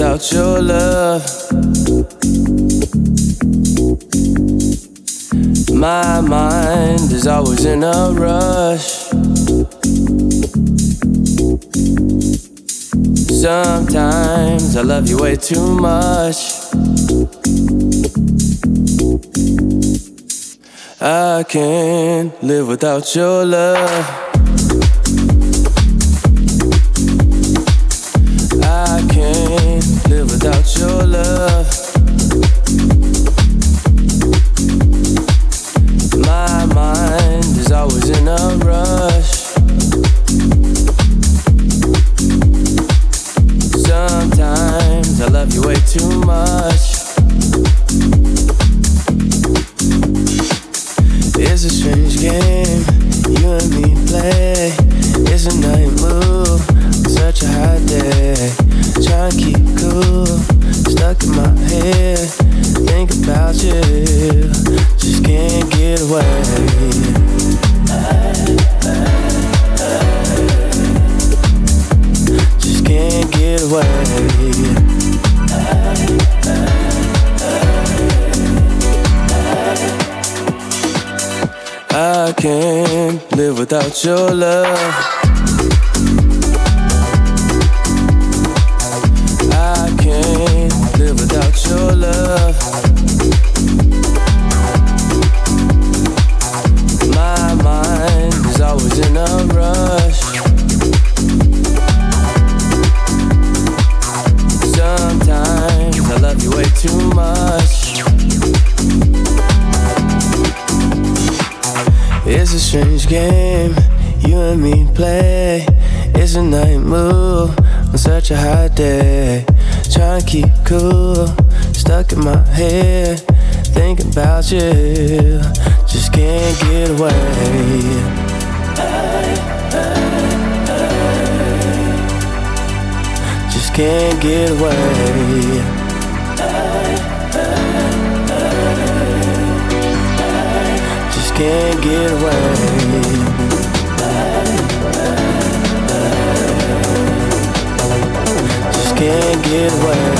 Without your love. My mind is always in a rush. Sometimes I love you way too much. I can't live without your love. Such a hot day. Trying to keep cool, stuck in my head. Think about you, just can't get away. Just can't get away. I can't live without your love. Away. Just can't get away. Just can't get away.